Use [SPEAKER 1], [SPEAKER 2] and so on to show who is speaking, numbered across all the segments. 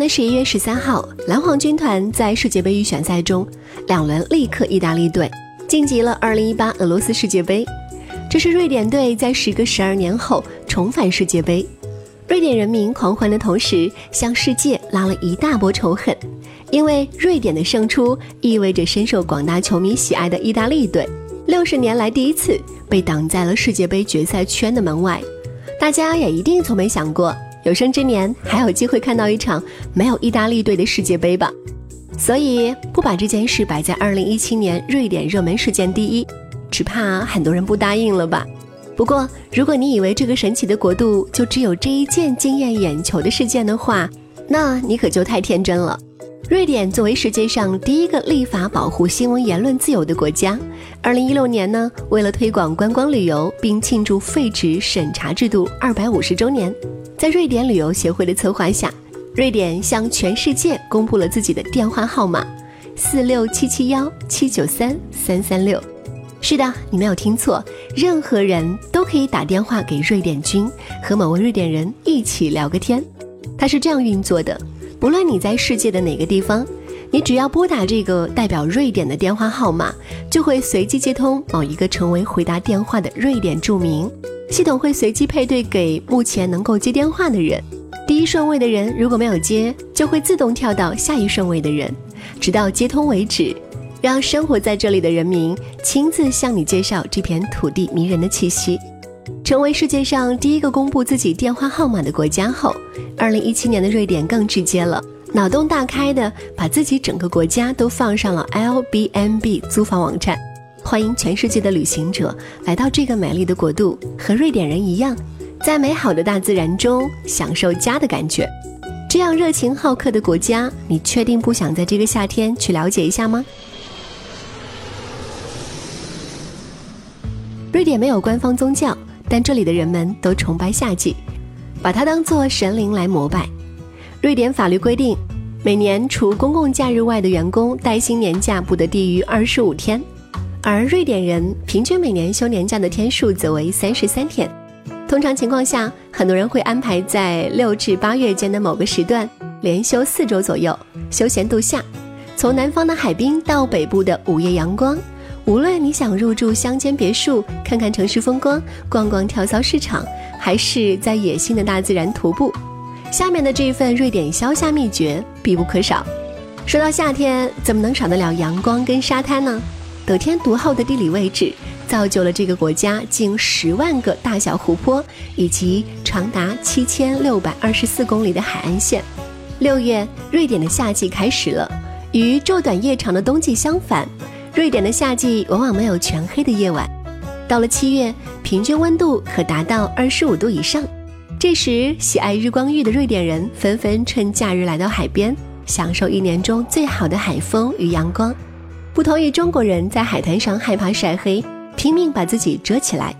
[SPEAKER 1] 的十一月十三号，蓝黄军团在世界杯预选赛中两轮力克意大利队，晋级了二零一八俄罗斯世界杯。这是瑞典队在时隔十二年后重返世界杯，瑞典人民狂欢的同时，向世界拉了一大波仇恨，因为瑞典的胜出意味着深受广大球迷喜爱的意大利队六十年来第一次被挡在了世界杯决赛圈的门外。大家也一定从没想过。有生之年还有机会看到一场没有意大利队的世界杯吧，所以不把这件事摆在二零一七年瑞典热门事件第一，只怕很多人不答应了吧。不过，如果你以为这个神奇的国度就只有这一件惊艳眼球的事件的话，那你可就太天真了。瑞典作为世界上第一个立法保护新闻言论自由的国家，二零一六年呢，为了推广观光旅游并庆祝废止审查制度二百五十周年。在瑞典旅游协会的策划下，瑞典向全世界公布了自己的电话号码：四六七七幺七九三三三六。是的，你没有听错，任何人都可以打电话给瑞典君，和某位瑞典人一起聊个天。它是这样运作的：不论你在世界的哪个地方，你只要拨打这个代表瑞典的电话号码，就会随机接通某一个成为回答电话的瑞典著名。系统会随机配对给目前能够接电话的人，第一顺位的人如果没有接，就会自动跳到下一顺位的人，直到接通为止。让生活在这里的人民亲自向你介绍这片土地迷人的气息。成为世界上第一个公布自己电话号码的国家后，二零一七年的瑞典更直接了，脑洞大开的把自己整个国家都放上了 L B N B 租房网站。欢迎全世界的旅行者来到这个美丽的国度，和瑞典人一样，在美好的大自然中享受家的感觉。这样热情好客的国家，你确定不想在这个夏天去了解一下吗？瑞典没有官方宗教，但这里的人们都崇拜夏季，把它当作神灵来膜拜。瑞典法律规定，每年除公共假日外的员工带薪年假不得低于二十五天。而瑞典人平均每年休年假的天数则为三十三天。通常情况下，很多人会安排在六至八月间的某个时段连休四周左右，休闲度夏。从南方的海滨到北部的午夜阳光，无论你想入住乡间别墅，看看城市风光，逛逛跳蚤市场，还是在野性的大自然徒步，下面的这份瑞典消夏秘诀必不可少。说到夏天，怎么能少得了阳光跟沙滩呢？得天独厚的地理位置，造就了这个国家近十万个大小湖泊，以及长达七千六百二十四公里的海岸线。六月，瑞典的夏季开始了。与昼短夜长的冬季相反，瑞典的夏季往往没有全黑的夜晚。到了七月，平均温度可达到二十五度以上。这时，喜爱日光浴的瑞典人纷纷趁假日来到海边，享受一年中最好的海风与阳光。不同于中国人在海滩上害怕晒黑，拼命把自己遮起来，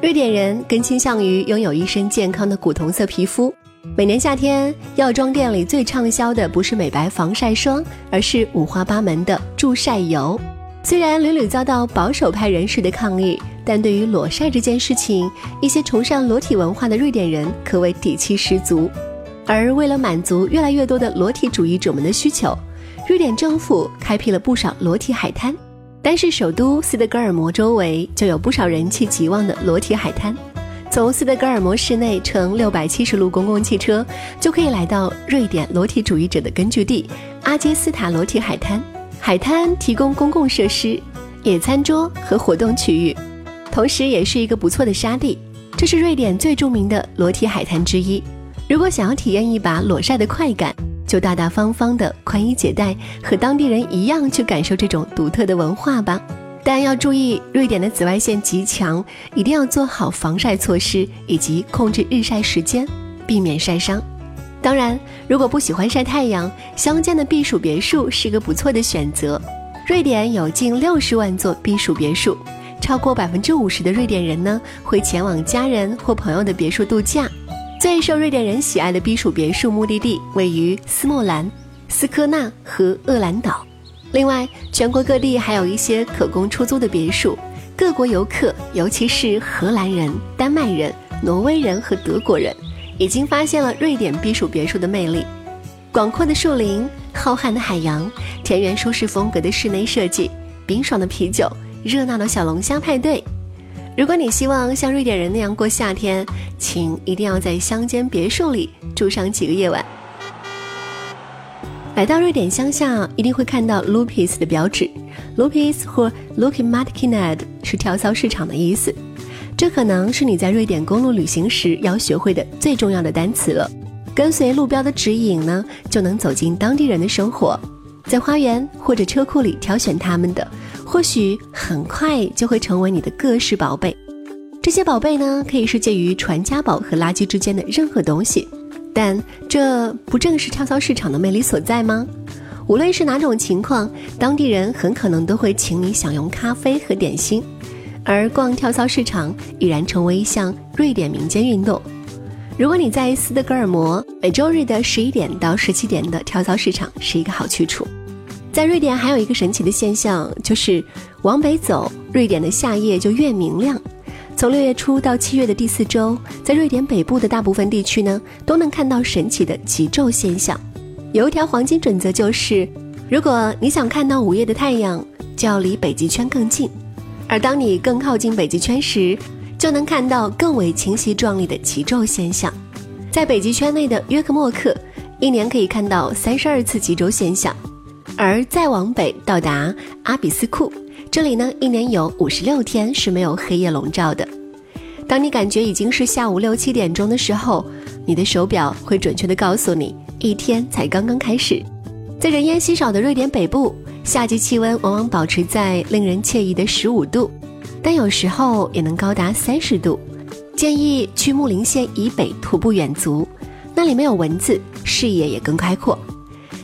[SPEAKER 1] 瑞典人更倾向于拥有一身健康的古铜色皮肤。每年夏天，药妆店里最畅销的不是美白防晒霜，而是五花八门的助晒油。虽然屡屡遭到保守派人士的抗议，但对于裸晒这件事情，一些崇尚裸体文化的瑞典人可谓底气十足。而为了满足越来越多的裸体主义者们的需求。瑞典政府开辟了不少裸体海滩，单是首都斯德哥尔摩周围就有不少人气极旺的裸体海滩。从斯德哥尔摩市内乘六百七十路公共汽车，就可以来到瑞典裸体主义者的根据地阿杰斯塔裸体海滩。海滩提供公共设施、野餐桌和活动区域，同时也是一个不错的沙地。这是瑞典最著名的裸体海滩之一。如果想要体验一把裸晒的快感，就大大方方的宽衣解带，和当地人一样去感受这种独特的文化吧。但要注意，瑞典的紫外线极强，一定要做好防晒措施，以及控制日晒时间，避免晒伤。当然，如果不喜欢晒太阳，乡间的避暑别墅是个不错的选择。瑞典有近六十万座避暑别墅，超过百分之五十的瑞典人呢会前往家人或朋友的别墅度假。最受瑞典人喜爱的避暑别墅目的地位于斯莫兰、斯科纳和厄兰岛。另外，全国各地还有一些可供出租的别墅。各国游客，尤其是荷兰人、丹麦人、挪威人和德国人。已经发现了瑞典避暑别墅的魅力：广阔的树林、浩瀚的海洋、田园舒适风格的室内设计、冰爽的啤酒、热闹的小龙虾派对。如果你希望像瑞典人那样过夏天，请一定要在乡间别墅里住上几个夜晚。来到瑞典乡下，一定会看到 Lupis 的标志。Lupis 或 l o o k i m a t k i n e d 是跳蚤市场的意思。这可能是你在瑞典公路旅行时要学会的最重要的单词了。跟随路标的指引呢，就能走进当地人的生活，在花园或者车库里挑选他们的，或许很快就会成为你的各式宝贝。这些宝贝呢，可以是介于传家宝和垃圾之间的任何东西，但这不正是跳蚤市场的魅力所在吗？无论是哪种情况，当地人很可能都会请你享用咖啡和点心。而逛跳蚤市场已然成为一项瑞典民间运动。如果你在斯德哥尔摩，每周日的十一点到十七点的跳蚤市场是一个好去处。在瑞典还有一个神奇的现象，就是往北走，瑞典的夏夜就越明亮。从六月初到七月的第四周，在瑞典北部的大部分地区呢，都能看到神奇的极昼现象。有一条黄金准则就是，如果你想看到午夜的太阳，就要离北极圈更近。而当你更靠近北极圈时，就能看到更为清晰壮丽的极昼现象。在北极圈内的约克莫克，一年可以看到三十二次极昼现象；而再往北到达阿比斯库，这里呢一年有五十六天是没有黑夜笼罩的。当你感觉已经是下午六七点钟的时候，你的手表会准确地告诉你一天才刚刚开始。在人烟稀少的瑞典北部。夏季气温往往保持在令人惬意的十五度，但有时候也能高达三十度。建议去木林县以北徒步远足，那里没有蚊子，视野也更开阔。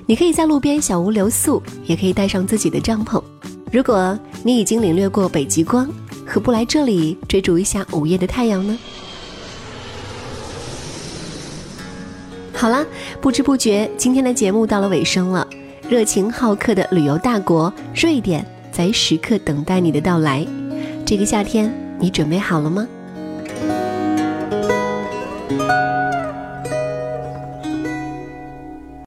[SPEAKER 1] 你可以在路边小屋留宿，也可以带上自己的帐篷。如果你已经领略过北极光，何不来这里追逐一下午夜的太阳呢？好啦，不知不觉今天的节目到了尾声了。热情好客的旅游大国瑞典，在时刻等待你的到来。这个夏天，你准备好了吗？